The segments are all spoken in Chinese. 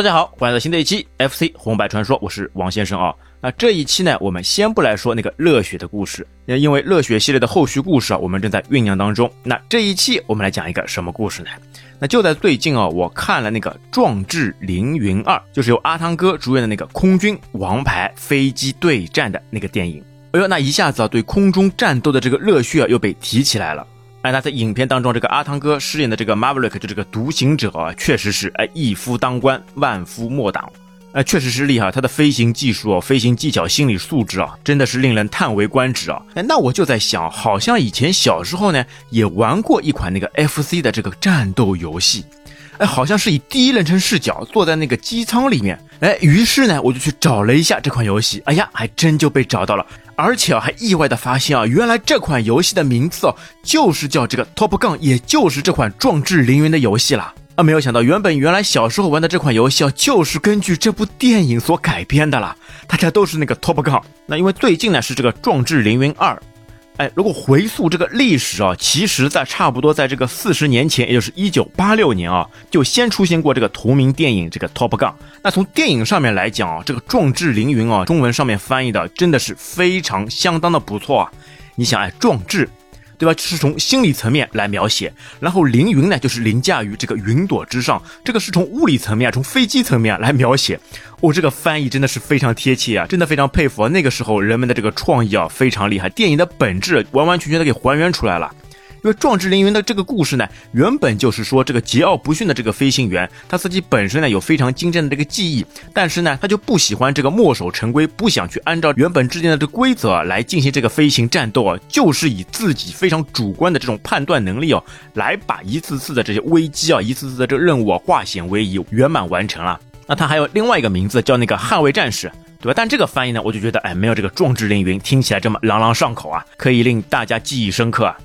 大家好，欢迎来到新的一期 FC 红白传说，我是王先生啊。那这一期呢，我们先不来说那个热血的故事，那因为热血系列的后续故事啊，我们正在酝酿当中。那这一期我们来讲一个什么故事呢？那就在最近啊，我看了那个《壮志凌云二》，就是由阿汤哥主演的那个空军王牌飞机对战的那个电影。哎呦，那一下子啊，对空中战斗的这个热血啊，又被提起来了。哎，那在影片当中，这个阿汤哥饰演的这个 Maverick 就这个独行者啊，确实是哎一夫当关，万夫莫挡，哎，确实是厉害。他的飞行技术、飞行技巧、心理素质啊，真的是令人叹为观止啊。哎，那我就在想，好像以前小时候呢，也玩过一款那个 FC 的这个战斗游戏，哎，好像是以第一人称视角坐在那个机舱里面，哎，于是呢，我就去找了一下这款游戏，哎呀，还真就被找到了。而且啊还意外的发现啊，原来这款游戏的名字哦，就是叫这个 Top Gun，也就是这款壮志凌云的游戏啦啊！没有想到，原本原来小时候玩的这款游戏啊，就是根据这部电影所改编的啦。大家都是那个 Top Gun。那因为最近呢是这个壮志凌云二。哎，如果回溯这个历史啊，其实，在差不多在这个四十年前，也就是一九八六年啊，就先出现过这个同名电影《这个 Top Gun》。那从电影上面来讲啊，这个“壮志凌云”啊，中文上面翻译的真的是非常相当的不错啊。你想，哎，壮志。对吧？是从心理层面来描写，然后凌云呢，就是凌驾于这个云朵之上，这个是从物理层面，从飞机层面来描写。我这个翻译真的是非常贴切啊，真的非常佩服啊！那个时候人们的这个创意啊，非常厉害，电影的本质完完全全的给还原出来了。因为壮志凌云的这个故事呢，原本就是说这个桀骜不驯的这个飞行员，他自己本身呢有非常精湛的这个技艺，但是呢他就不喜欢这个墨守成规，不想去按照原本制定的这个规则来进行这个飞行战斗啊，就是以自己非常主观的这种判断能力哦，来把一次次的这些危机啊，一次次的这个任务啊化险为夷，圆满完成了。那他还有另外一个名字叫那个捍卫战士，对吧？但这个翻译呢，我就觉得哎，没有这个壮志凌云听起来这么朗朗上口啊，可以令大家记忆深刻啊。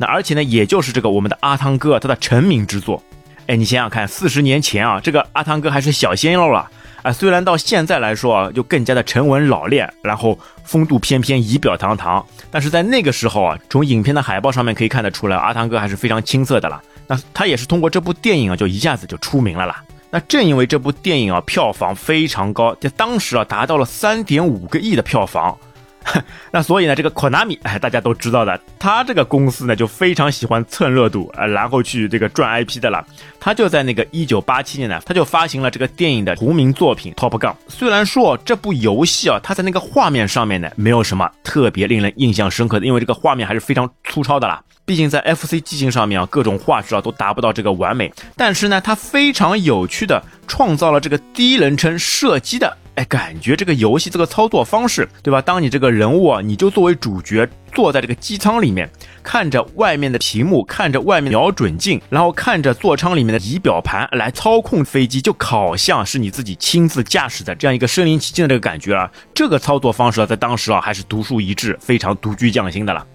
那而且呢，也就是这个我们的阿汤哥他的成名之作，哎，你想想看，四十年前啊，这个阿汤哥还是小鲜肉了，啊，虽然到现在来说啊，就更加的沉稳老练，然后风度翩翩，仪表堂堂，但是在那个时候啊，从影片的海报上面可以看得出来，阿汤哥还是非常青涩的了。那他也是通过这部电影啊，就一下子就出名了啦。那正因为这部电影啊，票房非常高，在当时啊，达到了三点五个亿的票房。那所以呢，这个 Konami 哎，大家都知道的，他这个公司呢就非常喜欢蹭热度啊，然后去这个赚 IP 的了。他就在那个一九八七年呢，他就发行了这个电影的同名作品 Top Gun。虽然说这部游戏啊，它在那个画面上面呢没有什么特别令人印象深刻的，因为这个画面还是非常粗糙的啦。毕竟在 FC 机型上面啊，各种画质啊都达不到这个完美。但是呢，它非常有趣的创造了这个第一人称射击的。哎，感觉这个游戏这个操作方式，对吧？当你这个人物啊，你就作为主角坐在这个机舱里面，看着外面的屏幕，看着外面瞄准镜，然后看着座舱里面的仪表盘来操控飞机，就好像是你自己亲自驾驶的这样一个身临其境的这个感觉啊。这个操作方式啊，在当时啊还是独树一帜，非常独具匠心的了。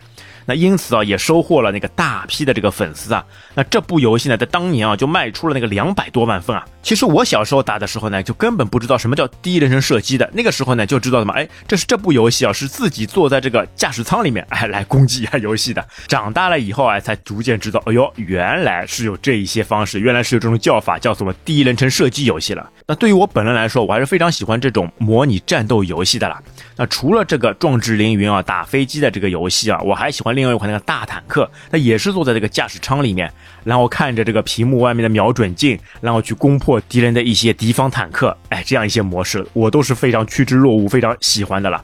那因此啊，也收获了那个大批的这个粉丝啊。那这部游戏呢，在当年啊，就卖出了那个两百多万份啊。其实我小时候打的时候呢，就根本不知道什么叫第一人称射击的。那个时候呢，就知道什么，哎，这是这部游戏啊，是自己坐在这个驾驶舱里面，哎，来攻击一下游戏的。长大了以后啊，才逐渐知道，哎呦，原来是有这一些方式，原来是有这种叫法，叫什么第一人称射击游戏了。那对于我本人来说，我还是非常喜欢这种模拟战斗游戏的啦。那除了这个壮志凌云啊，打飞机的这个游戏啊，我还喜欢另外一款那个大坦克，它也是坐在这个驾驶舱里面，然后看着这个屏幕外面的瞄准镜，然后去攻破敌人的一些敌方坦克，哎，这样一些模式我都是非常趋之若鹜、非常喜欢的了。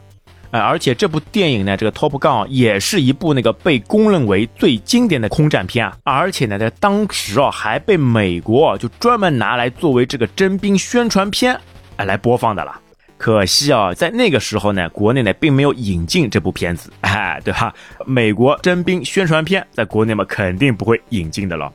哎，而且这部电影呢，这个 Top Gun 也是一部那个被公认为最经典的空战片啊，而且呢，在当时啊，还被美国就专门拿来作为这个征兵宣传片哎来播放的了。可惜啊，在那个时候呢，国内呢并没有引进这部片子，哎，对吧？美国征兵宣传片在国内嘛，肯定不会引进的了。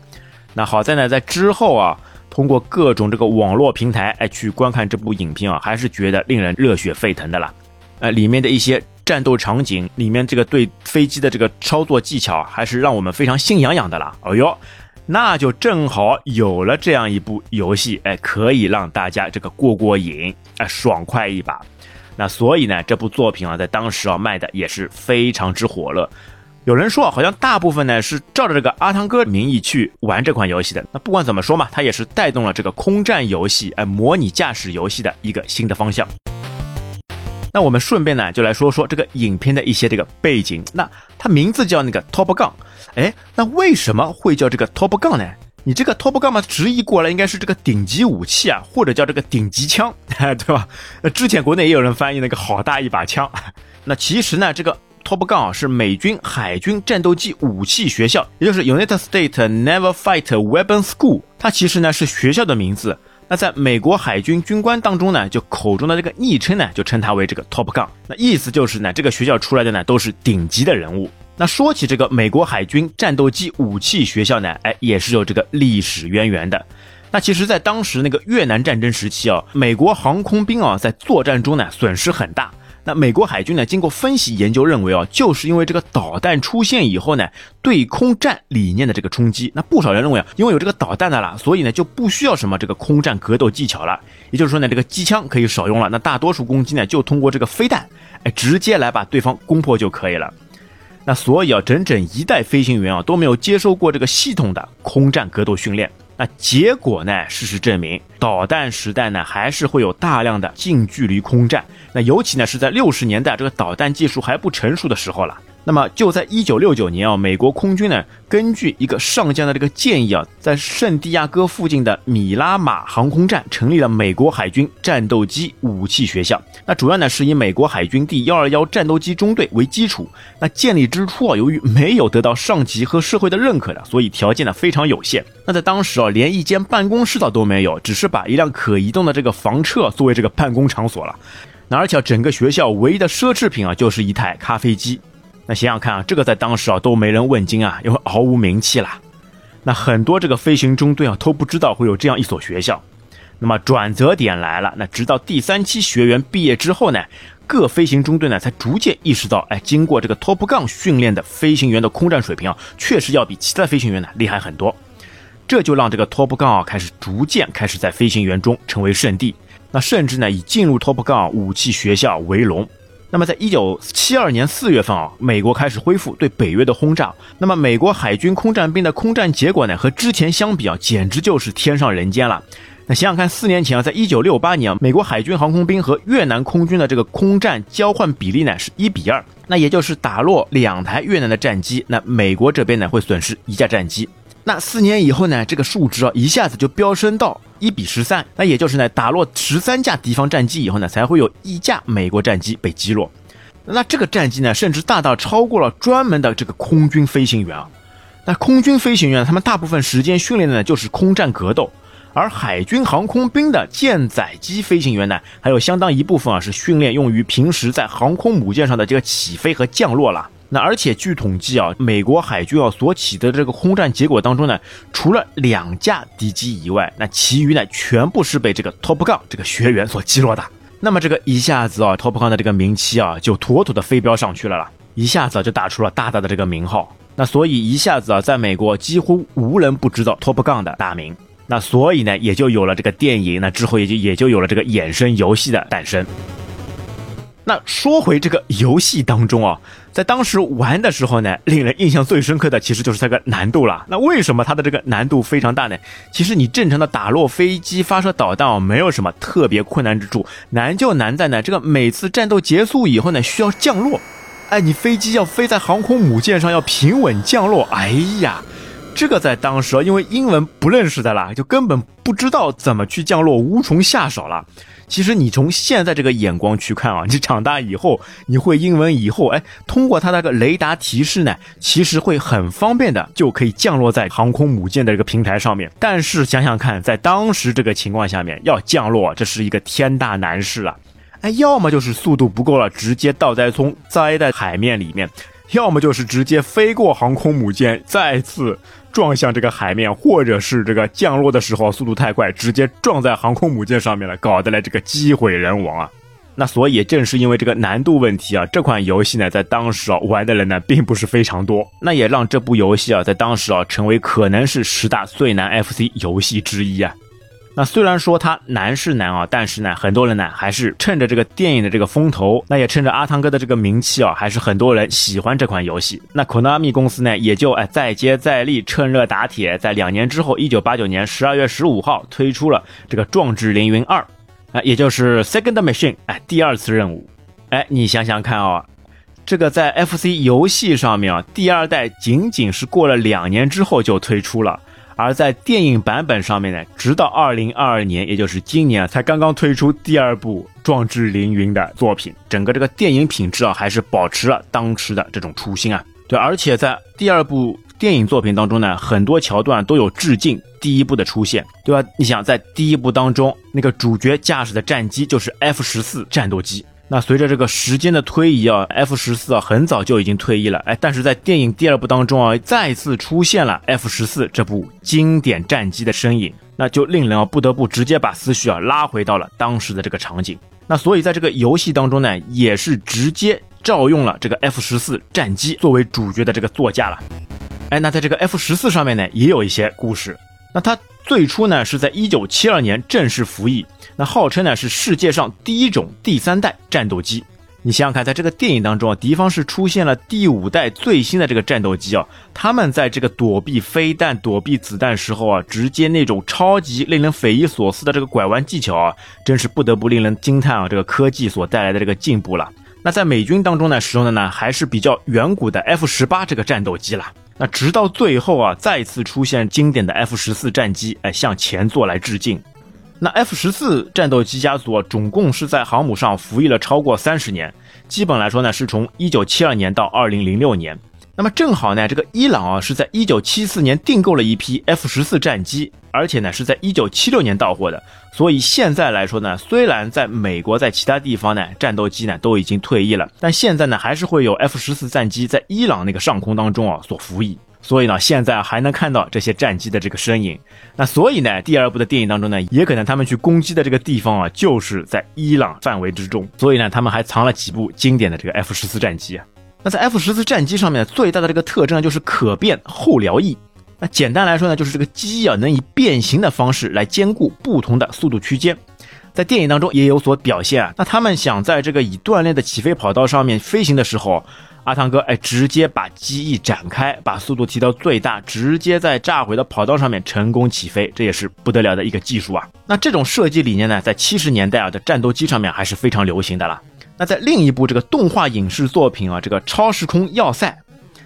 那好在呢，在之后啊，通过各种这个网络平台哎去观看这部影片啊，还是觉得令人热血沸腾的了。呃，里面的一些战斗场景，里面这个对飞机的这个操作技巧，还是让我们非常心痒痒的啦。哎呦！那就正好有了这样一部游戏，哎，可以让大家这个过过瘾，哎，爽快一把。那所以呢，这部作品啊，在当时啊卖的也是非常之火热。有人说啊，好像大部分呢是照着这个阿汤哥名义去玩这款游戏的。那不管怎么说嘛，它也是带动了这个空战游戏，哎，模拟驾驶游戏的一个新的方向。那我们顺便呢，就来说说这个影片的一些这个背景。那它名字叫那个 Top Gun，哎，那为什么会叫这个 Top Gun 呢？你这个 Top Gun 嘛，直译过来应该是这个顶级武器啊，或者叫这个顶级枪，对吧？那之前国内也有人翻译那个好大一把枪。那其实呢，这个。Top Gun，是美军海军战斗机武器学校，也就是 United States Naval Fight Weapons School。它其实呢是学校的名字。那在美国海军军官当中呢，就口中的这个昵称呢，就称它为这个 Top Gun。那意思就是呢，这个学校出来的呢都是顶级的人物。那说起这个美国海军战斗机武器学校呢，哎，也是有这个历史渊源的。那其实，在当时那个越南战争时期啊，美国航空兵啊在作战中呢损失很大。那美国海军呢？经过分析研究，认为啊，就是因为这个导弹出现以后呢，对空战理念的这个冲击。那不少人认为啊，因为有这个导弹的了，所以呢就不需要什么这个空战格斗技巧了。也就是说呢，这个机枪可以少用了。那大多数攻击呢，就通过这个飞弹，哎，直接来把对方攻破就可以了。那所以啊，整整一代飞行员啊都没有接受过这个系统的空战格斗训练。那结果呢？事实证明，导弹时代呢，还是会有大量的近距离空战。那尤其呢，是在六十年代这个导弹技术还不成熟的时候了。那么就在一九六九年啊，美国空军呢，根据一个上将的这个建议啊，在圣地亚哥附近的米拉马航空站成立了美国海军战斗机武器学校。那主要呢是以美国海军第幺二幺战斗机中队为基础。那建立之初啊，由于没有得到上级和社会的认可的，所以条件呢非常有限。那在当时啊，连一间办公室倒都没有，只是把一辆可移动的这个房车作为这个办公场所了。那而且整个学校唯一的奢侈品啊，就是一台咖啡机。那想想看啊，这个在当时啊都没人问津啊，因为毫无名气了。那很多这个飞行中队啊都不知道会有这样一所学校。那么转折点来了，那直到第三期学员毕业之后呢，各飞行中队呢才逐渐意识到，哎，经过这个 Top 杠训练的飞行员的空战水平啊，确实要比其他飞行员呢厉害很多。这就让这个 Top 杠啊开始逐渐开始在飞行员中成为圣地。那甚至呢以进入 Top 杠武器学校为荣。那么，在一九七二年四月份啊，美国开始恢复对北约的轰炸。那么，美国海军空战兵的空战结果呢，和之前相比啊，简直就是天上人间了。那想想看，四年前啊，在一九六八年啊，美国海军航空兵和越南空军的这个空战交换比例呢，是一比二。那也就是打落两台越南的战机，那美国这边呢会损失一架战机。那四年以后呢，这个数值啊一下子就飙升到一比十三。那也就是呢，打落十三架敌方战机以后呢，才会有一架美国战机被击落。那这个战机呢，甚至大到超过了专门的这个空军飞行员啊。那空军飞行员他们大部分时间训练的呢就是空战格斗，而海军航空兵的舰载机飞行员呢，还有相当一部分啊是训练用于平时在航空母舰上的这个起飞和降落了。那而且据统计啊，美国海军啊所取得这个空战结果当中呢，除了两架敌机以外，那其余呢全部是被这个 Top Gun 这个学员所击落的。那么这个一下子啊，Top Gun 的这个名气啊就妥妥的飞飙上去了啦，一下子就打出了大大的这个名号。那所以一下子啊，在美国几乎无人不知道 Top Gun 的大名。那所以呢，也就有了这个电影，那之后也就也就有了这个衍生游戏的诞生。那说回这个游戏当中啊，在当时玩的时候呢，令人印象最深刻的其实就是这个难度了。那为什么它的这个难度非常大呢？其实你正常的打落飞机、发射导弹啊，没有什么特别困难之处，难就难在呢，这个每次战斗结束以后呢，需要降落。哎，你飞机要飞在航空母舰上，要平稳降落。哎呀，这个在当时啊，因为英文不认识的啦，就根本不知道怎么去降落，无从下手了。其实你从现在这个眼光去看啊，你长大以后你会英文以后，哎，通过它那个雷达提示呢，其实会很方便的就可以降落在航空母舰的这个平台上面。但是想想看，在当时这个情况下面要降落，这是一个天大难事啊！哎，要么就是速度不够了，直接倒栽葱栽在海面里面；要么就是直接飞过航空母舰，再次。撞向这个海面，或者是这个降落的时候速度太快，直接撞在航空母舰上面了，搞得来这个机毁人亡啊！那所以正是因为这个难度问题啊，这款游戏呢，在当时啊玩的人呢并不是非常多，那也让这部游戏啊在当时啊成为可能是十大最难 FC 游戏之一啊。那虽然说它难是难啊，但是呢，很多人呢还是趁着这个电影的这个风头，那也趁着阿汤哥的这个名气啊，还是很多人喜欢这款游戏。那 Konami 公司呢，也就哎再接再厉，趁热打铁，在两年之后，一九八九年十二月十五号推出了这个《壮志凌云二》，啊，也就是 Second Mission，哎，第二次任务。哎，你想想看啊，这个在 FC 游戏上面啊，第二代仅仅是过了两年之后就推出了。而在电影版本上面呢，直到二零二二年，也就是今年才刚刚推出第二部《壮志凌云》的作品，整个这个电影品质啊，还是保持了当时的这种初心啊。对，而且在第二部电影作品当中呢，很多桥段都有致敬第一部的出现，对吧？你想在第一部当中，那个主角驾驶的战机就是 F 十四战斗机。那随着这个时间的推移啊，F 十四啊很早就已经退役了，哎，但是在电影第二部当中啊，再次出现了 F 十四这部经典战机的身影，那就令人啊不得不直接把思绪啊拉回到了当时的这个场景。那所以在这个游戏当中呢，也是直接照用了这个 F 十四战机作为主角的这个座驾了。哎，那在这个 F 十四上面呢，也有一些故事。那它最初呢是在一九七二年正式服役。那号称呢是世界上第一种第三代战斗机。你想想看，在这个电影当中啊，敌方是出现了第五代最新的这个战斗机啊，他们在这个躲避飞弹、躲避子弹时候啊，直接那种超级令人匪夷所思的这个拐弯技巧啊，真是不得不令人惊叹啊！这个科技所带来的这个进步了。那在美军当中呢，使用的呢还是比较远古的 F 十八这个战斗机了。那直到最后啊，再次出现经典的 F 十四战机，哎，向前座来致敬。那 F 十四战斗机家族啊总共是在航母上服役了超过三十年，基本来说呢，是从一九七二年到二零零六年。那么正好呢，这个伊朗啊是在一九七四年订购了一批 F 十四战机，而且呢是在一九七六年到货的。所以现在来说呢，虽然在美国在其他地方呢战斗机呢都已经退役了，但现在呢还是会有 F 十四战机在伊朗那个上空当中啊所服役。所以呢，现在还能看到这些战机的这个身影。那所以呢，第二部的电影当中呢，也可能他们去攻击的这个地方啊，就是在伊朗范围之中。所以呢，他们还藏了几部经典的这个 F 十四战机啊。那在 F 十四战机上面最大的这个特征就是可变后撩翼。那简单来说呢，就是这个机翼啊能以变形的方式来兼顾不同的速度区间。在电影当中也有所表现啊。那他们想在这个已锻炼的起飞跑道上面飞行的时候。阿汤哥，哎，直接把机翼展开，把速度提到最大，直接在炸毁的跑道上面成功起飞，这也是不得了的一个技术啊。那这种设计理念呢，在七十年代啊的战斗机上面还是非常流行的了。那在另一部这个动画影视作品啊，这个超时空要塞，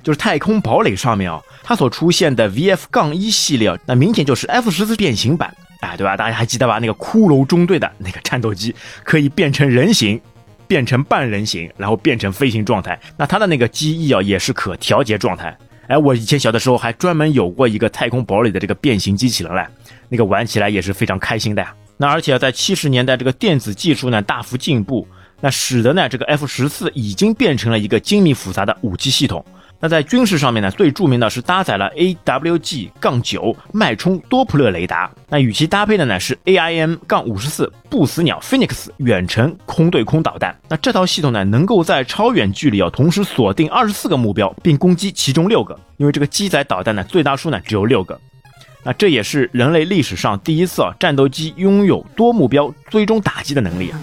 就是太空堡垒上面啊，它所出现的 VF 杠一系列，那明显就是 F 十四变形版，哎，对吧？大家还记得吧？那个骷髅中队的那个战斗机可以变成人形。变成半人形，然后变成飞行状态。那它的那个机翼啊，也是可调节状态。哎，我以前小的时候还专门有过一个太空堡垒的这个变形机器人嘞，那个玩起来也是非常开心的呀。那而且在七十年代，这个电子技术呢大幅进步，那使得呢这个 F 十四已经变成了一个精密复杂的武器系统。那在军事上面呢，最著名的是搭载了 AWG- 杠九脉冲多普勒雷达。那与其搭配的呢是 AIM- 杠五十四不死鸟 Phoenix 远程空对空导弹。那这套系统呢，能够在超远距离啊同时锁定二十四个目标，并攻击其中六个。因为这个机载导弹呢，最大数呢只有六个。那这也是人类历史上第一次啊，战斗机拥有多目标追踪打击的能力啊。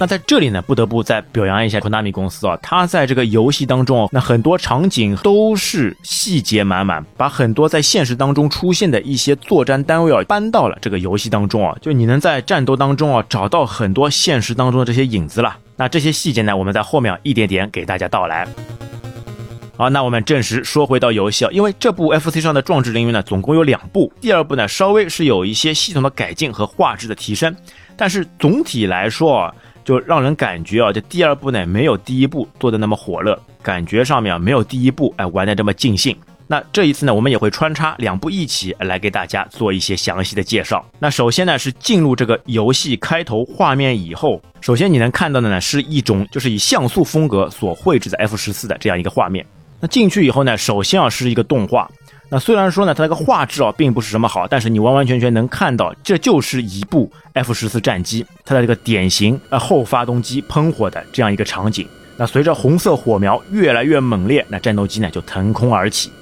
那在这里呢，不得不再表扬一下 Konami 公司啊，它在这个游戏当中，那很多场景都是细节满满，把很多在现实当中出现的一些作战单位啊搬到了这个游戏当中啊，就你能在战斗当中啊找到很多现实当中的这些影子了。那这些细节呢，我们在后面一点点给大家道来。好，那我们正式说回到游戏啊，因为这部 FC 上的《壮志凌云》呢，总共有两部，第二部呢稍微是有一些系统的改进和画质的提升，但是总体来说啊。就让人感觉啊，这第二部呢没有第一部做的那么火热，感觉上面啊没有第一部哎玩的这么尽兴。那这一次呢，我们也会穿插两部一起来给大家做一些详细的介绍。那首先呢是进入这个游戏开头画面以后，首先你能看到的呢是一种就是以像素风格所绘制的 F 十四的这样一个画面。那进去以后呢，首先啊是一个动画。那虽然说呢，它那个画质啊并不是什么好，但是你完完全全能看到，这就是一部 F 十四战机，它的这个典型呃后发动机喷火的这样一个场景。那随着红色火苗越来越猛烈，那战斗机呢就腾空而起。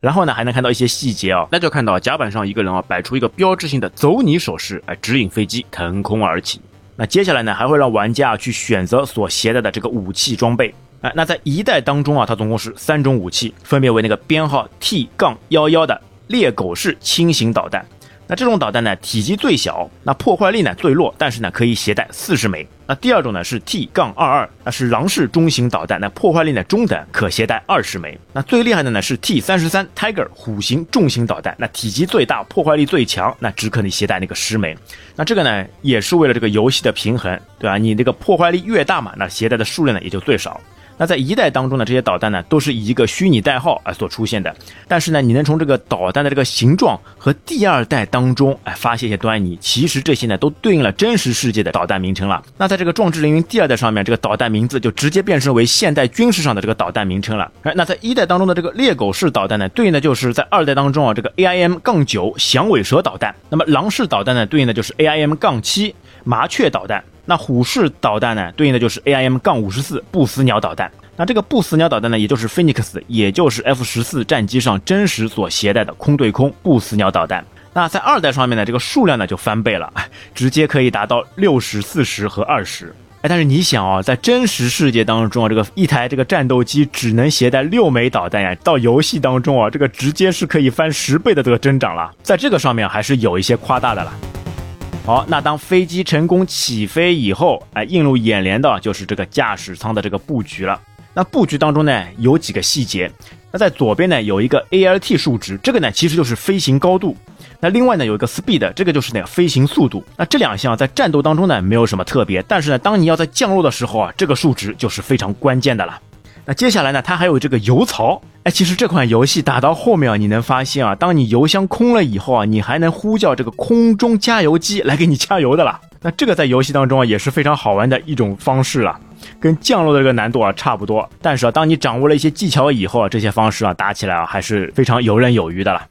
然后呢，还能看到一些细节啊，那就看到甲板上一个人啊，摆出一个标志性的走你手势，哎，指引飞机腾空而起。那接下来呢，还会让玩家去选择所携带的这个武器装备。哎，那在一代当中啊，它总共是三种武器，分别为那个编号 T 杠幺幺的猎狗式轻型导弹。那这种导弹呢，体积最小，那破坏力呢最弱，但是呢可以携带四十枚。那第二种呢是 T 杠二二，那是狼式中型导弹，那破坏力呢中等，可携带二十枚。那最厉害的呢是 T 三十三 Tiger 虎型重型导弹，那体积最大，破坏力最强，那只可能携带那个十枚。那这个呢也是为了这个游戏的平衡，对吧？你这个破坏力越大嘛，那携带的数量呢也就最少。那在一代当中呢，这些导弹呢都是以一个虚拟代号啊所出现的，但是呢，你能从这个导弹的这个形状和第二代当中哎发现一些端倪，其实这些呢都对应了真实世界的导弹名称了。那在这个壮志凌云第二代上面，这个导弹名字就直接变身为现代军事上的这个导弹名称了。哎，那在一代当中的这个猎狗式导弹呢，对应的就是在二代当中啊这个 AIM 杠九响尾蛇导弹。那么狼式导弹呢，对应的就是 AIM 杠七麻雀导弹。那虎式导弹呢，对应的就是 AIM 杠五十四不死鸟导弹。那这个不死鸟导弹呢，也就是 Phoenix，也就是 F 十四战机上真实所携带的空对空不死鸟导弹。那在二代上面呢，这个数量呢就翻倍了，直接可以达到六十四十和二十。哎，但是你想啊，在真实世界当中啊，这个一台这个战斗机只能携带六枚导弹呀，到游戏当中啊，这个直接是可以翻十倍的这个增长了。在这个上面还是有一些夸大的了。好，那当飞机成功起飞以后，哎，映入眼帘的就是这个驾驶舱的这个布局了。那布局当中呢，有几个细节。那在左边呢，有一个 ALT 数值，这个呢其实就是飞行高度。那另外呢，有一个 Speed，这个就是那个飞行速度。那这两项在战斗当中呢，没有什么特别，但是呢，当你要在降落的时候啊，这个数值就是非常关键的了。那接下来呢，它还有这个油槽。哎，其实这款游戏打到后面啊，你能发现啊，当你油箱空了以后啊，你还能呼叫这个空中加油机来给你加油的了。那这个在游戏当中啊，也是非常好玩的一种方式了，跟降落的这个难度啊差不多。但是啊，当你掌握了一些技巧以后啊，这些方式啊打起来啊还是非常游刃有余的了。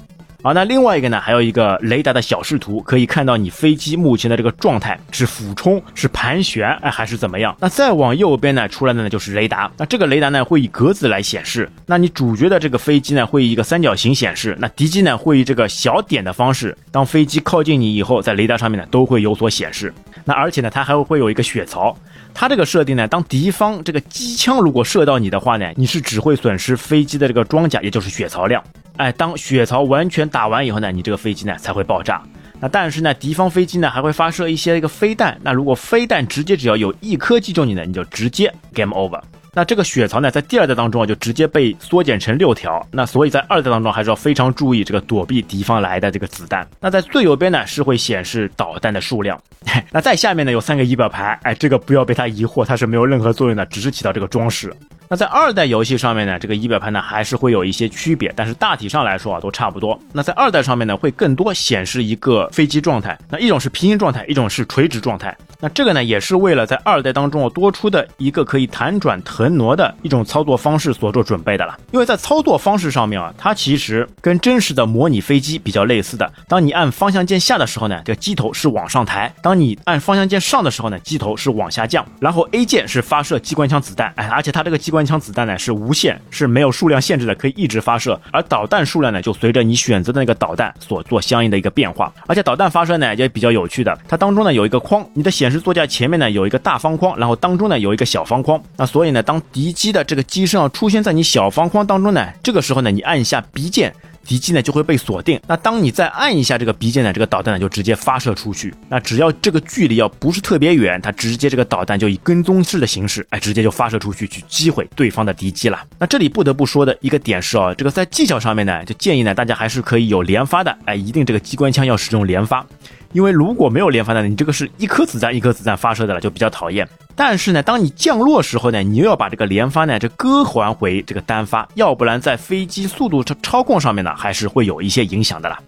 好，那另外一个呢，还有一个雷达的小视图，可以看到你飞机目前的这个状态是俯冲、是盘旋，哎，还是怎么样？那再往右边呢，出来的呢就是雷达。那这个雷达呢会以格子来显示。那你主角的这个飞机呢会以一个三角形显示。那敌机呢会以这个小点的方式。当飞机靠近你以后，在雷达上面呢都会有所显示。那而且呢，它还会会有一个血槽。它这个设定呢，当敌方这个机枪如果射到你的话呢，你是只会损失飞机的这个装甲，也就是血槽量。哎，当血槽完全打完以后呢，你这个飞机呢才会爆炸。那但是呢，敌方飞机呢还会发射一些一个飞弹。那如果飞弹直接只要有一颗击中你呢，你就直接 game over。那这个血槽呢，在第二代当中啊，就直接被缩减成六条。那所以在二代当中还是要非常注意这个躲避敌方来的这个子弹。那在最右边呢，是会显示导弹的数量。那在下面呢，有三个仪表盘。哎，这个不要被它疑惑，它是没有任何作用的，只是起到这个装饰。那在二代游戏上面呢，这个仪表盘呢还是会有一些区别，但是大体上来说啊都差不多。那在二代上面呢，会更多显示一个飞机状态，那一种是平行状态，一种是垂直状态。那这个呢，也是为了在二代当中啊多出的一个可以弹转腾挪的一种操作方式所做准备的了。因为在操作方式上面啊，它其实跟真实的模拟飞机比较类似的。当你按方向键下的时候呢，这个机头是往上抬；当你按方向键上的时候呢，机头是往下降。然后 A 键是发射机关枪子弹，哎，而且它这个机关机关枪子弹呢是无限，是没有数量限制的，可以一直发射。而导弹数量呢，就随着你选择的那个导弹所做相应的一个变化。而且导弹发射呢也比较有趣的，它当中呢有一个框，你的显示座架前面呢有一个大方框，然后当中呢有一个小方框。那所以呢，当敌机的这个机身啊出现在你小方框当中呢，这个时候呢，你按一下 B 键。敌机呢就会被锁定，那当你再按一下这个 B 键呢，这个导弹呢就直接发射出去。那只要这个距离要不是特别远，它直接这个导弹就以跟踪式的形式，哎，直接就发射出去去击毁对方的敌机了。那这里不得不说的一个点是哦，这个在技巧上面呢，就建议呢大家还是可以有连发的，哎，一定这个机关枪要使用连发。因为如果没有连发弹，你这个是一颗子弹一颗子弹发射的了，就比较讨厌。但是呢，当你降落时候呢，你又要把这个连发呢这割还回这个单发，要不然在飞机速度操操控上面呢，还是会有一些影响的啦。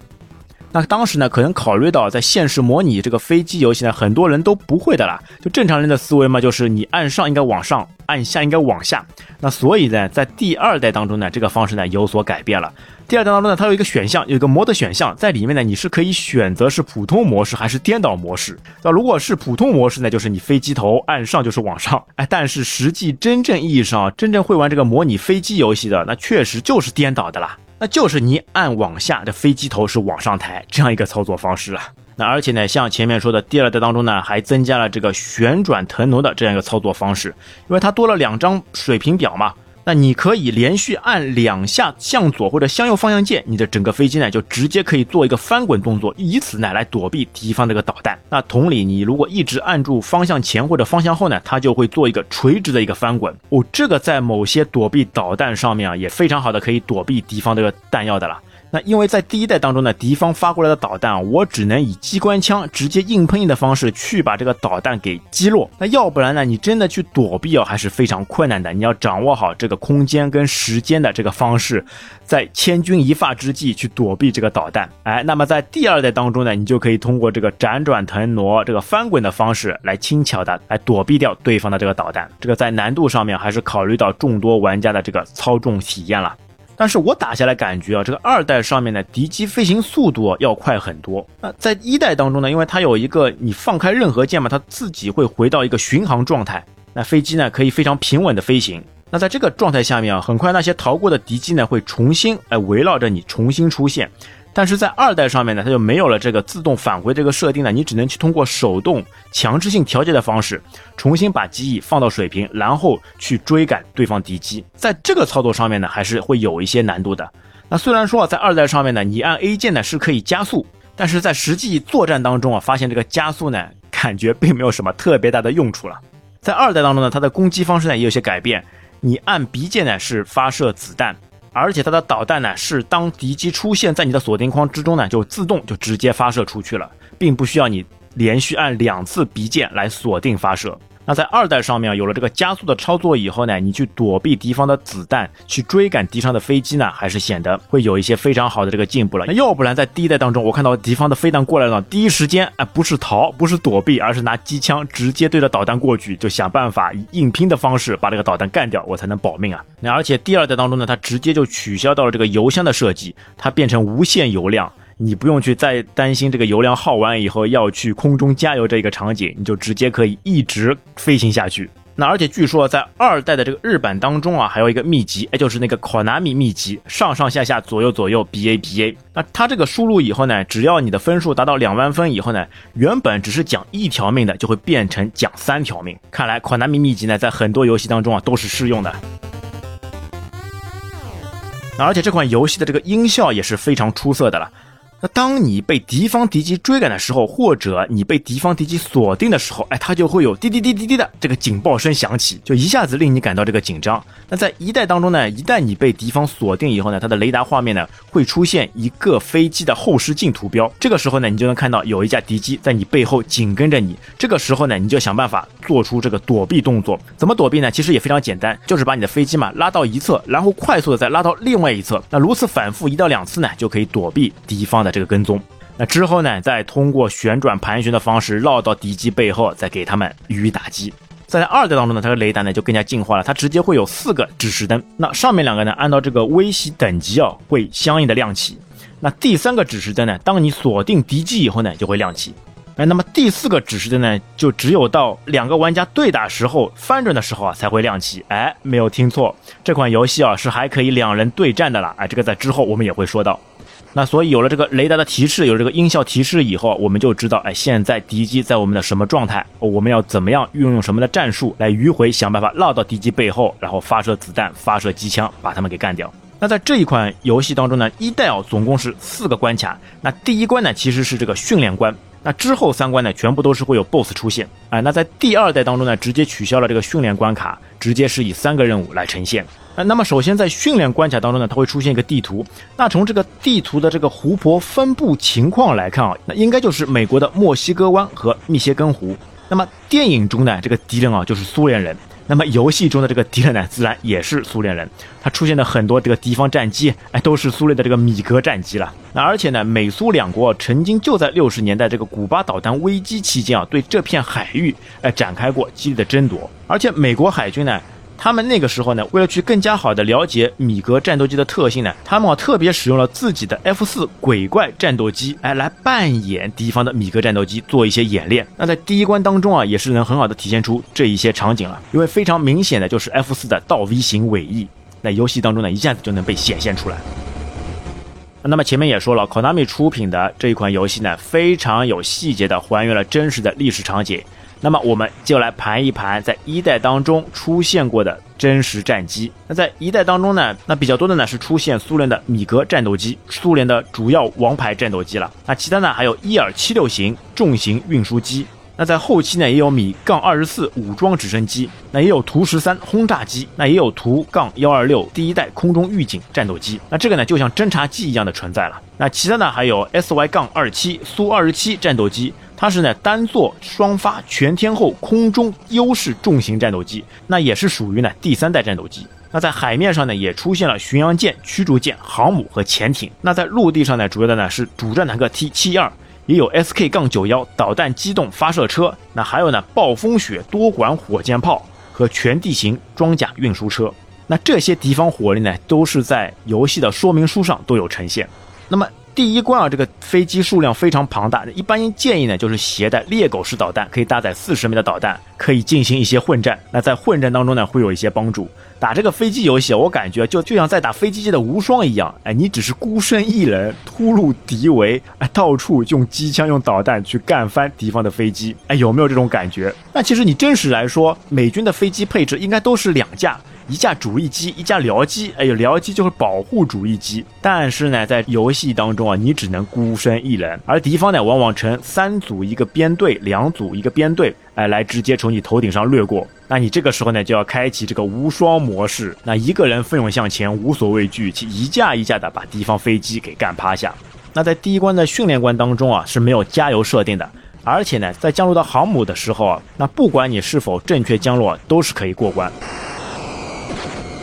那当时呢，可能考虑到在现实模拟这个飞机游戏呢，很多人都不会的啦。就正常人的思维嘛，就是你按上应该往上，按下应该往下。那所以呢，在第二代当中呢，这个方式呢有所改变了。第二代当中呢，它有一个选项，有一个模的选项，在里面呢，你是可以选择是普通模式还是颠倒模式。那如果是普通模式呢，就是你飞机头按上就是往上，哎，但是实际真正意义上真正会玩这个模拟飞机游戏的，那确实就是颠倒的啦。那就是你按往下，的飞机头是往上抬这样一个操作方式了。那而且呢，像前面说的第二代当中呢，还增加了这个旋转腾挪的这样一个操作方式，因为它多了两张水平表嘛。那你可以连续按两下向左或者向右方向键，你的整个飞机呢就直接可以做一个翻滚动作，以此呢来躲避敌方这个导弹。那同理，你如果一直按住方向前或者方向后呢，它就会做一个垂直的一个翻滚。哦，这个在某些躲避导弹上面啊也非常好的可以躲避敌方这个弹药的了。那因为在第一代当中呢，敌方发过来的导弹，我只能以机关枪直接硬碰硬的方式去把这个导弹给击落。那要不然呢，你真的去躲避啊，还是非常困难的。你要掌握好这个空间跟时间的这个方式，在千钧一发之际去躲避这个导弹。哎，那么在第二代当中呢，你就可以通过这个辗转腾挪、这个翻滚的方式来轻巧的来躲避掉对方的这个导弹。这个在难度上面还是考虑到众多玩家的这个操纵体验了。但是我打下来感觉啊，这个二代上面的，敌机飞行速度要快很多。那在一代当中呢，因为它有一个你放开任何键嘛，它自己会回到一个巡航状态，那飞机呢可以非常平稳的飞行。那在这个状态下面啊，很快那些逃过的敌机呢会重新哎围绕着你重新出现。但是在二代上面呢，它就没有了这个自动返回这个设定了，你只能去通过手动强制性调节的方式，重新把机翼放到水平，然后去追赶对方敌机。在这个操作上面呢，还是会有一些难度的。那虽然说啊，在二代上面呢，你按 A 键呢是可以加速，但是在实际作战当中啊，发现这个加速呢，感觉并没有什么特别大的用处了。在二代当中呢，它的攻击方式呢也有些改变，你按 B 键呢是发射子弹。而且它的导弹呢，是当敌机出现在你的锁定框之中呢，就自动就直接发射出去了，并不需要你连续按两次 B 键来锁定发射。那在二代上面有了这个加速的操作以后呢，你去躲避敌方的子弹，去追赶敌方的飞机呢，还是显得会有一些非常好的这个进步了。那要不然在第一代当中，我看到敌方的飞弹过来了，第一时间哎不是逃，不是躲避，而是拿机枪直接对着导弹过去，就想办法以硬拼的方式把这个导弹干掉，我才能保命啊。那而且第二代当中呢，它直接就取消到了这个油箱的设计，它变成无限油量。你不用去再担心这个油量耗完以后要去空中加油这个场景，你就直接可以一直飞行下去。那而且据说在二代的这个日版当中啊，还有一个秘籍，哎，就是那个考纳米秘籍，上上下下左右左右 B A B A。那它这个输入以后呢，只要你的分数达到两万分以后呢，原本只是讲一条命的，就会变成讲三条命。看来考纳米秘籍呢，在很多游戏当中啊都是适用的。那而且这款游戏的这个音效也是非常出色的了。那当你被敌方敌机追赶的时候，或者你被敌方敌机锁定的时候，哎，它就会有滴滴滴滴滴的这个警报声响起，就一下子令你感到这个紧张。那在一代当中呢，一旦你被敌方锁定以后呢，它的雷达画面呢会出现一个飞机的后视镜图标，这个时候呢，你就能看到有一架敌机在你背后紧跟着你。这个时候呢，你就想办法做出这个躲避动作。怎么躲避呢？其实也非常简单，就是把你的飞机嘛拉到一侧，然后快速的再拉到另外一侧。那如此反复一到两次呢，就可以躲避敌方的。这个跟踪，那之后呢，再通过旋转盘旋的方式绕到敌机背后，再给他们予以打击。在二代当中呢，它的雷达呢就更加进化了，它直接会有四个指示灯，那上面两个呢，按照这个威胁等级啊，会相应的亮起。那第三个指示灯呢，当你锁定敌机以后呢，就会亮起。哎，那么第四个指示灯呢，就只有到两个玩家对打时候翻转的时候啊，才会亮起。哎，没有听错，这款游戏啊是还可以两人对战的啦。哎，这个在之后我们也会说到。那所以有了这个雷达的提示，有了这个音效提示以后，我们就知道，哎，现在敌机在我们的什么状态，我们要怎么样运用什么的战术来迂回，想办法绕到敌机背后，然后发射子弹、发射机枪，把他们给干掉。那在这一款游戏当中呢，一代哦总共是四个关卡。那第一关呢其实是这个训练关，那之后三关呢全部都是会有 BOSS 出现。哎，那在第二代当中呢，直接取消了这个训练关卡，直接是以三个任务来呈现。那么首先在训练关卡当中呢，它会出现一个地图。那从这个地图的这个湖泊分布情况来看啊，那应该就是美国的墨西哥湾和密歇根湖。那么电影中呢，这个敌人啊就是苏联人。那么游戏中的这个敌人呢，自然也是苏联人。它出现的很多这个敌方战机，哎，都是苏联的这个米格战机了。那而且呢，美苏两国曾经就在六十年代这个古巴导弹危机期间啊，对这片海域哎展开过激烈的争夺。而且美国海军呢。他们那个时候呢，为了去更加好的了解米格战斗机的特性呢，他们啊特别使用了自己的 F 四鬼怪战斗机，哎，来扮演敌方的米格战斗机，做一些演练。那在第一关当中啊，也是能很好的体现出这一些场景了，因为非常明显的就是 F 四的倒 V 型尾翼，在游戏当中呢，一下子就能被显现出来。那么前面也说了，Konami 出品的这一款游戏呢，非常有细节的还原了真实的历史场景。那么我们就来盘一盘在一代当中出现过的真实战机。那在一代当中呢，那比较多的呢是出现苏联的米格战斗机，苏联的主要王牌战斗机了。那其他呢还有伊尔七六型重型运输机。那在后期呢也有米杠二十四武装直升机，那也有图十三轰炸机，那也有图杠幺二六第一代空中预警战斗机。那这个呢就像侦察机一样的存在了。那其他呢还有 SY 杠二七苏二十七战斗机。它是呢单座双发全天候空中优势重型战斗机，那也是属于呢第三代战斗机。那在海面上呢也出现了巡洋舰、驱逐舰、航母和潜艇。那在陆地上呢主要的呢是主战坦克 T 七二，也有 SK 杠九幺导弹机动发射车。那还有呢暴风雪多管火箭炮和全地形装甲运输车。那这些敌方火力呢都是在游戏的说明书上都有呈现。那么。第一关啊，这个飞机数量非常庞大，一般建议呢就是携带猎狗式导弹，可以搭载四十枚的导弹，可以进行一些混战。那在混战当中呢，会有一些帮助。打这个飞机游戏，我感觉就就像在打飞机界的无双一样，哎，你只是孤身一人突入敌围，哎，到处用机枪、用导弹去干翻敌方的飞机，哎，有没有这种感觉？那其实你真实来说，美军的飞机配置应该都是两架。一架主力机，一架僚机，哎呦，僚机就是保护主力机。但是呢，在游戏当中啊，你只能孤身一人，而敌方呢，往往成三组一个编队，两组一个编队，哎，来直接从你头顶上掠过。那你这个时候呢，就要开启这个无双模式，那一个人奋勇向前，无所畏惧，去一架一架的把敌方飞机给干趴下。那在第一关的训练关当中啊，是没有加油设定的，而且呢，在降落到航母的时候啊，那不管你是否正确降落，都是可以过关。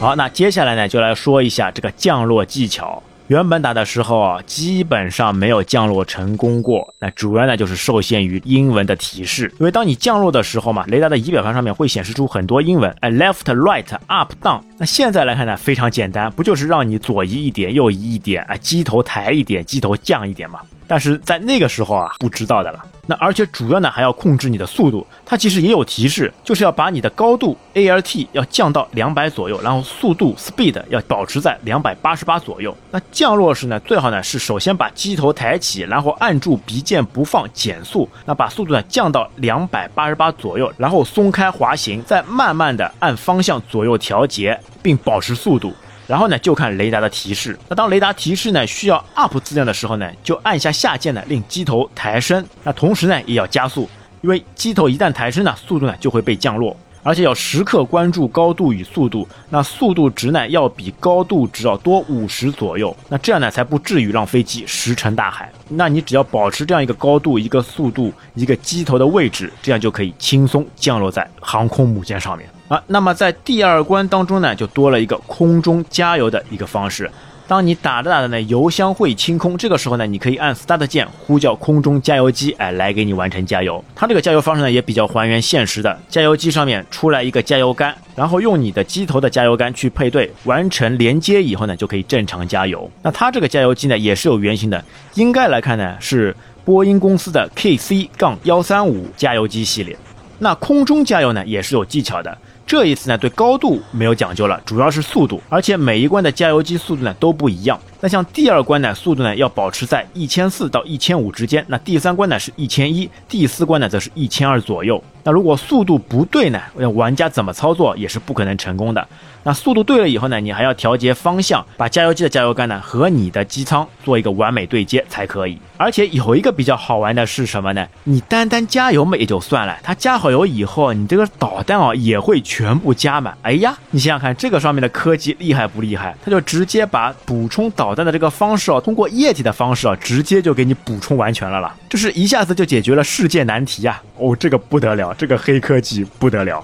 好，那接下来呢，就来说一下这个降落技巧。原本打的时候啊，基本上没有降落成功过。那主要呢就是受限于英文的提示，因为当你降落的时候嘛，雷达的仪表盘上面会显示出很多英文，哎，left、right、up、down。那现在来看呢，非常简单，不就是让你左移一点，右移一点，哎，机头抬一点，机头降一点嘛？但是在那个时候啊，不知道的了。那而且主要呢还要控制你的速度，它其实也有提示，就是要把你的高度 A L T 要降到两百左右，然后速度 speed 要保持在两百八十八左右。那降落时呢，最好呢是首先把机头抬起，然后按住鼻键不放减速，那把速度呢降到两百八十八左右，然后松开滑行，再慢慢的按方向左右调节，并保持速度。然后呢，就看雷达的提示。那当雷达提示呢需要 up 字量的时候呢，就按下下键呢，令机头抬升。那同时呢，也要加速，因为机头一旦抬升呢，速度呢就会被降落。而且要时刻关注高度与速度，那速度值呢要比高度值要多五十左右，那这样呢才不至于让飞机石沉大海。那你只要保持这样一个高度、一个速度、一个机头的位置，这样就可以轻松降落在航空母舰上面啊。那么在第二关当中呢，就多了一个空中加油的一个方式。当你打着打着呢，油箱会清空，这个时候呢，你可以按 Start 键呼叫空中加油机，哎，来给你完成加油。它这个加油方式呢，也比较还原现实的。加油机上面出来一个加油杆，然后用你的机头的加油杆去配对，完成连接以后呢，就可以正常加油。那它这个加油机呢，也是有原型的，应该来看呢，是波音公司的 KC 杠幺三五加油机系列。那空中加油呢，也是有技巧的。这一次呢，对高度没有讲究了，主要是速度，而且每一关的加油机速度呢都不一样。那像第二关呢，速度呢要保持在一千四到一千五之间；那第三关呢是一千一，第四关呢则是一千二左右。那如果速度不对呢，玩家怎么操作也是不可能成功的。那速度对了以后呢，你还要调节方向，把加油机的加油杆呢和你的机舱做一个完美对接才可以。而且有一个比较好玩的是什么呢？你单单加油嘛也就算了，它加好油以后，你这个导弹啊也会全部加满。哎呀，你想想看，这个上面的科技厉害不厉害？它就直接把补充导导弹的这个方式啊，通过液体的方式啊，直接就给你补充完全了啦，就是一下子就解决了世界难题呀！哦，这个不得了，这个黑科技不得了。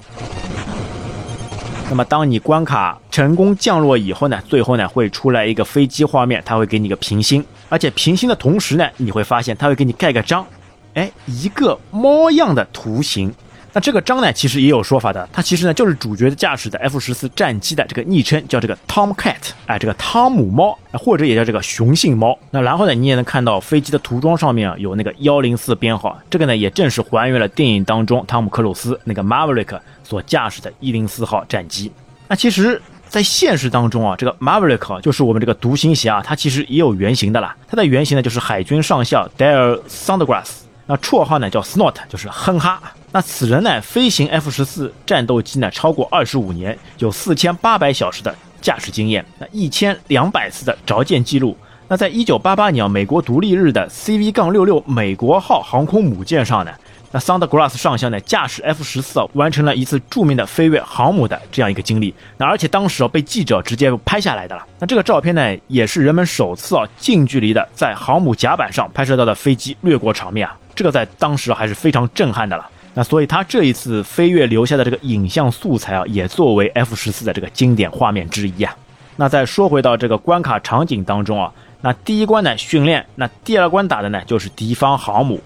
那么，当你关卡成功降落以后呢，最后呢会出来一个飞机画面，它会给你个平星，而且平星的同时呢，你会发现它会给你盖个章，哎，一个猫样的图形。那这个章呢，其实也有说法的，它其实呢就是主角驾驶的 F 十四战机的这个昵称，叫这个 Tomcat，哎，这个汤姆猫，或者也叫这个雄性猫。那然后呢，你也能看到飞机的涂装上面啊有那个幺零四编号，这个呢也正是还原了电影当中汤姆克鲁斯那个 Maverick 所驾驶的一零四号战机。那其实。在现实当中啊，这个 Maverick 就是我们这个独行侠啊，它其实也有原型的啦。它的原型呢就是海军上校 Dale Sandgrass，那绰号呢叫 Snort，就是哼哈。那此人呢飞行 F 十四战斗机呢超过二十五年，有四千八百小时的驾驶经验，那一千两百次的着舰记录。那在一九八八年美国独立日的 CV 杠六六美国号航空母舰上呢。那桑德格拉斯上校呢，驾驶 F 十四完成了一次著名的飞越航母的这样一个经历。那而且当时啊，被记者直接拍下来的了。那这个照片呢，也是人们首次啊近距离的在航母甲板上拍摄到的飞机掠过场面啊，这个在当时还是非常震撼的了。那所以他这一次飞跃留下的这个影像素材啊，也作为 F 十四的这个经典画面之一啊。那再说回到这个关卡场景当中啊，那第一关呢训练，那第二关打的呢就是敌方航母。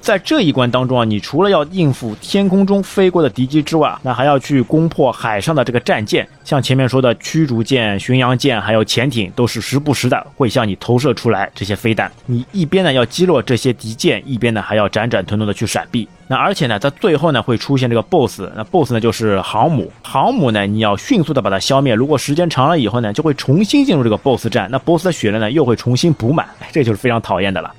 在这一关当中啊，你除了要应付天空中飞过的敌机之外，那还要去攻破海上的这个战舰，像前面说的驱逐舰、巡洋舰，还有潜艇，都是时不时的会向你投射出来这些飞弹。你一边呢要击落这些敌舰，一边呢还要辗转腾挪的去闪避。那而且呢，在最后呢会出现这个 BOSS，那 BOSS 呢就是航母。航母呢你要迅速的把它消灭，如果时间长了以后呢，就会重新进入这个 BOSS 战，那 BOSS 的血量呢又会重新补满，这就是非常讨厌的了。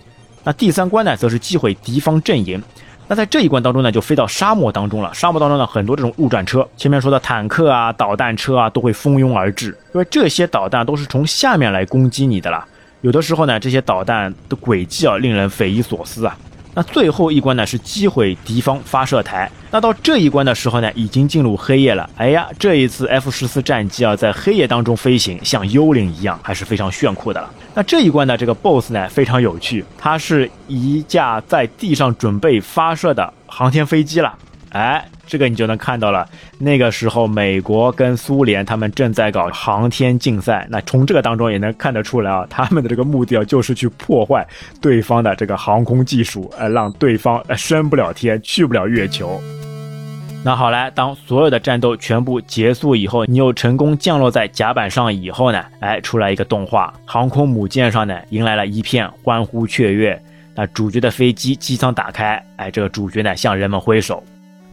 那第三关呢，则是击毁敌方阵营。那在这一关当中呢，就飞到沙漠当中了。沙漠当中呢，很多这种陆战车，前面说的坦克啊、导弹车啊，都会蜂拥而至，因为这些导弹都是从下面来攻击你的啦。有的时候呢，这些导弹的轨迹啊，令人匪夷所思啊。那最后一关呢是击毁敌方发射台。那到这一关的时候呢，已经进入黑夜了。哎呀，这一次 F 十四战机啊，在黑夜当中飞行，像幽灵一样，还是非常炫酷的了。那这一关呢这个 BOSS 呢，非常有趣，它是一架在地上准备发射的航天飞机了。哎。这个你就能看到了，那个时候美国跟苏联他们正在搞航天竞赛，那从这个当中也能看得出来啊，他们的这个目的啊就是去破坏对方的这个航空技术，呃，让对方呃升不了天，去不了月球。那好来，当所有的战斗全部结束以后，你又成功降落在甲板上以后呢，哎，出来一个动画，航空母舰上呢迎来了一片欢呼雀跃，那主角的飞机机舱打开，哎，这个主角呢向人们挥手。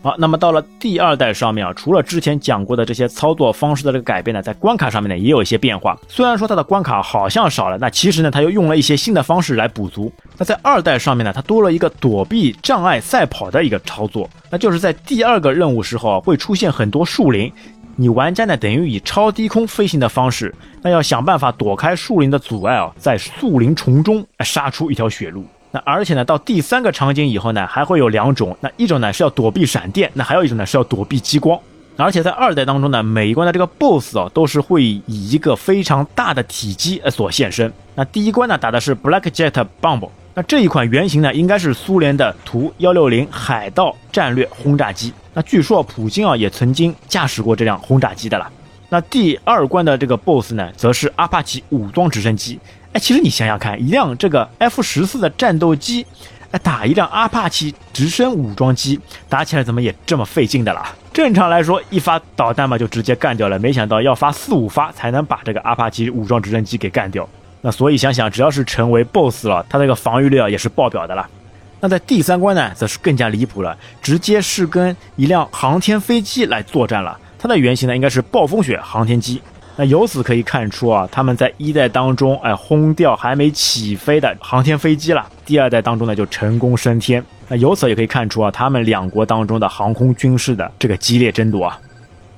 好，那么到了第二代上面啊，除了之前讲过的这些操作方式的这个改变呢，在关卡上面呢也有一些变化。虽然说它的关卡好像少了，那其实呢，它又用了一些新的方式来补足。那在二代上面呢，它多了一个躲避障碍赛跑的一个操作，那就是在第二个任务时候啊，会出现很多树林，你玩家呢等于以超低空飞行的方式，那要想办法躲开树林的阻碍啊，在树林丛中杀出一条血路。那而且呢，到第三个场景以后呢，还会有两种。那一种呢是要躲避闪电，那还有一种呢是要躲避激光。而且在二代当中呢，每一关的这个 BOSS 哦，都是会以一个非常大的体积呃所现身。那第一关呢打的是 Black Jet Bomb，那这一款原型呢应该是苏联的图幺六零海盗战略轰炸机。那据说普京啊也曾经驾驶过这辆轰炸机的了。那第二关的这个 BOSS 呢，则是阿帕奇武装直升机。哎，其实你想想看，一辆这个 F 十四的战斗机，哎，打一辆阿帕奇直升武装机，打起来怎么也这么费劲的啦？正常来说，一发导弹嘛就直接干掉了，没想到要发四五发才能把这个阿帕奇武装直升机给干掉。那所以想想，只要是成为 BOSS 了，他这个防御力啊也是爆表的了。那在第三关呢，则是更加离谱了，直接是跟一辆航天飞机来作战了。它的原型呢，应该是暴风雪航天机。那由此可以看出啊，他们在一代当中，哎，轰掉还没起飞的航天飞机了。第二代当中呢，就成功升天。那由此也可以看出啊，他们两国当中的航空军事的这个激烈争夺啊。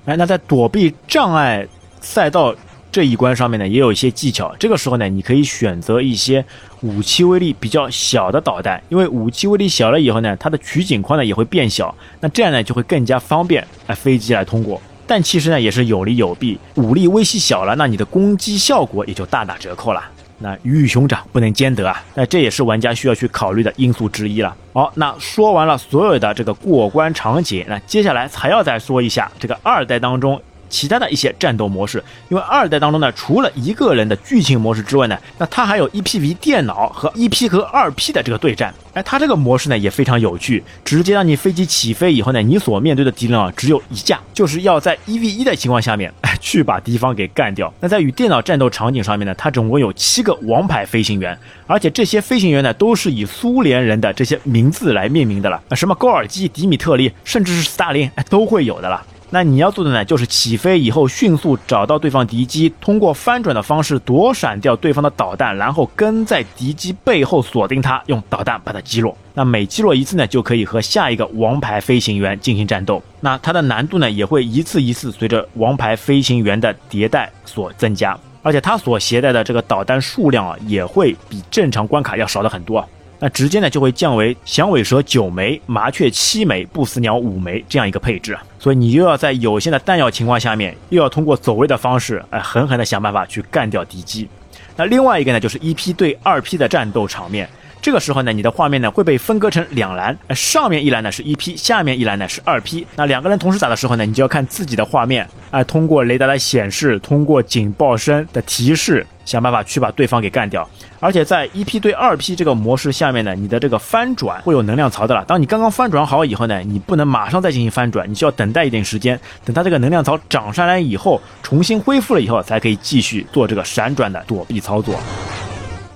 哎，那在躲避障碍赛道这一关上面呢，也有一些技巧。这个时候呢，你可以选择一些武器威力比较小的导弹，因为武器威力小了以后呢，它的取景框呢也会变小，那这样呢就会更加方便哎飞机来通过。但其实呢，也是有利有弊。武力威胁小了，那你的攻击效果也就大打折扣了。那鱼与熊掌不能兼得啊，那这也是玩家需要去考虑的因素之一了。好，那说完了所有的这个过关场景，那接下来还要再说一下这个二代当中。其他的一些战斗模式，因为二代当中呢，除了一个人的剧情模式之外呢，那它还有一 p v 电脑和一 P 和二 P 的这个对战。哎，它这个模式呢也非常有趣，直接让你飞机起飞以后呢，你所面对的敌人啊只有一架，就是要在一 v 一的情况下面，哎，去把敌方给干掉。那在与电脑战斗场景上面呢，它总共有七个王牌飞行员，而且这些飞行员呢都是以苏联人的这些名字来命名的了，什么高尔基、迪米特利，甚至是斯大林，哎，都会有的了。那你要做的呢，就是起飞以后迅速找到对方敌机，通过翻转的方式躲闪掉对方的导弹，然后跟在敌机背后锁定它，用导弹把它击落。那每击落一次呢，就可以和下一个王牌飞行员进行战斗。那它的难度呢，也会一次一次随着王牌飞行员的迭代所增加，而且它所携带的这个导弹数量啊，也会比正常关卡要少的很多。那直接呢就会降为响尾蛇九枚、麻雀七枚、不死鸟五枚这样一个配置啊，所以你又要在有限的弹药情况下面，又要通过走位的方式，哎，狠狠的想办法去干掉敌机。那另外一个呢，就是一批对二批的战斗场面。这个时候呢，你的画面呢会被分割成两栏，上面一栏呢是一批，下面一栏呢是二批。那两个人同时打的时候呢，你就要看自己的画面，啊，通过雷达的显示，通过警报声的提示，想办法去把对方给干掉。而且在一批对二批这个模式下面呢，你的这个翻转会有能量槽的了。当你刚刚翻转好以后呢，你不能马上再进行翻转，你需要等待一点时间，等它这个能量槽涨上来以后，重新恢复了以后，才可以继续做这个闪转的躲避操作。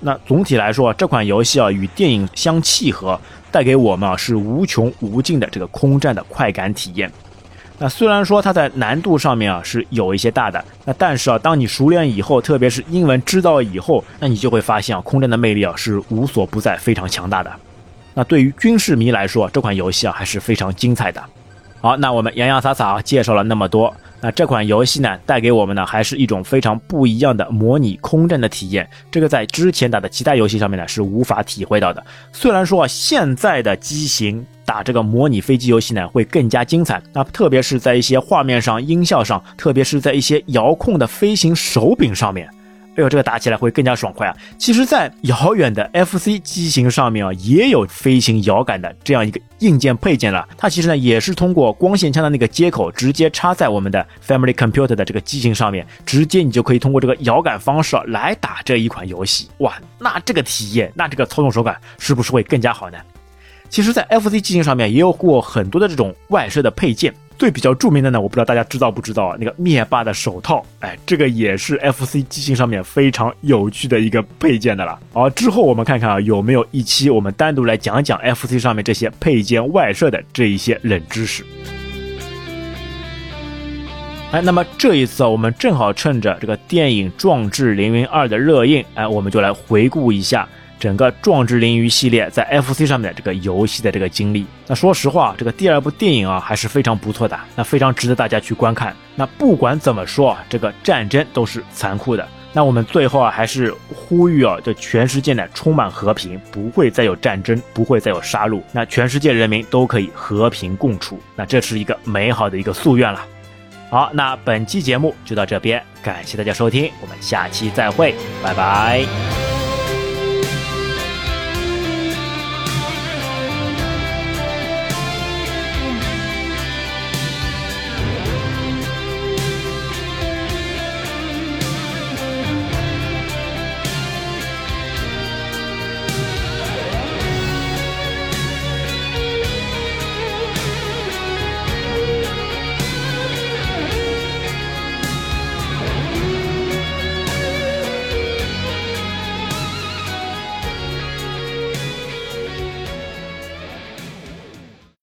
那总体来说，这款游戏啊与电影相契合，带给我们啊是无穷无尽的这个空战的快感体验。那虽然说它在难度上面啊是有一些大的，那但是啊当你熟练以后，特别是英文知道以后，那你就会发现啊空战的魅力啊是无所不在，非常强大的。那对于军事迷来说，这款游戏啊还是非常精彩的。好，那我们洋洋洒洒介绍了那么多。那这款游戏呢，带给我们呢，还是一种非常不一样的模拟空战的体验。这个在之前打的其他游戏上面呢，是无法体会到的。虽然说啊，现在的机型打这个模拟飞机游戏呢，会更加精彩。那特别是在一些画面上、音效上，特别是在一些遥控的飞行手柄上面。哎呦，这个打起来会更加爽快啊！其实，在遥远的 FC 机型上面啊，也有飞行遥感的这样一个硬件配件了。它其实呢，也是通过光线枪的那个接口直接插在我们的 Family Computer 的这个机型上面，直接你就可以通过这个遥感方式来打这一款游戏。哇，那这个体验，那这个操纵手感是不是会更加好呢？其实，在 FC 机型上面也有过很多的这种外设的配件。最比较著名的呢，我不知道大家知道不知道啊？那个灭霸的手套，哎，这个也是 FC 机型上面非常有趣的一个配件的了。好之后我们看看啊，有没有一期我们单独来讲讲 FC 上面这些配件外设的这一些冷知识。哎，那么这一次啊，我们正好趁着这个电影《壮志凌云二》的热映，哎，我们就来回顾一下。整个《壮志凌云》系列在 FC 上面的这个游戏的这个经历，那说实话，这个第二部电影啊还是非常不错的，那非常值得大家去观看。那不管怎么说，这个战争都是残酷的。那我们最后啊还是呼吁啊，这全世界呢充满和平，不会再有战争，不会再有杀戮，那全世界人民都可以和平共处。那这是一个美好的一个夙愿了。好，那本期节目就到这边，感谢大家收听，我们下期再会，拜拜。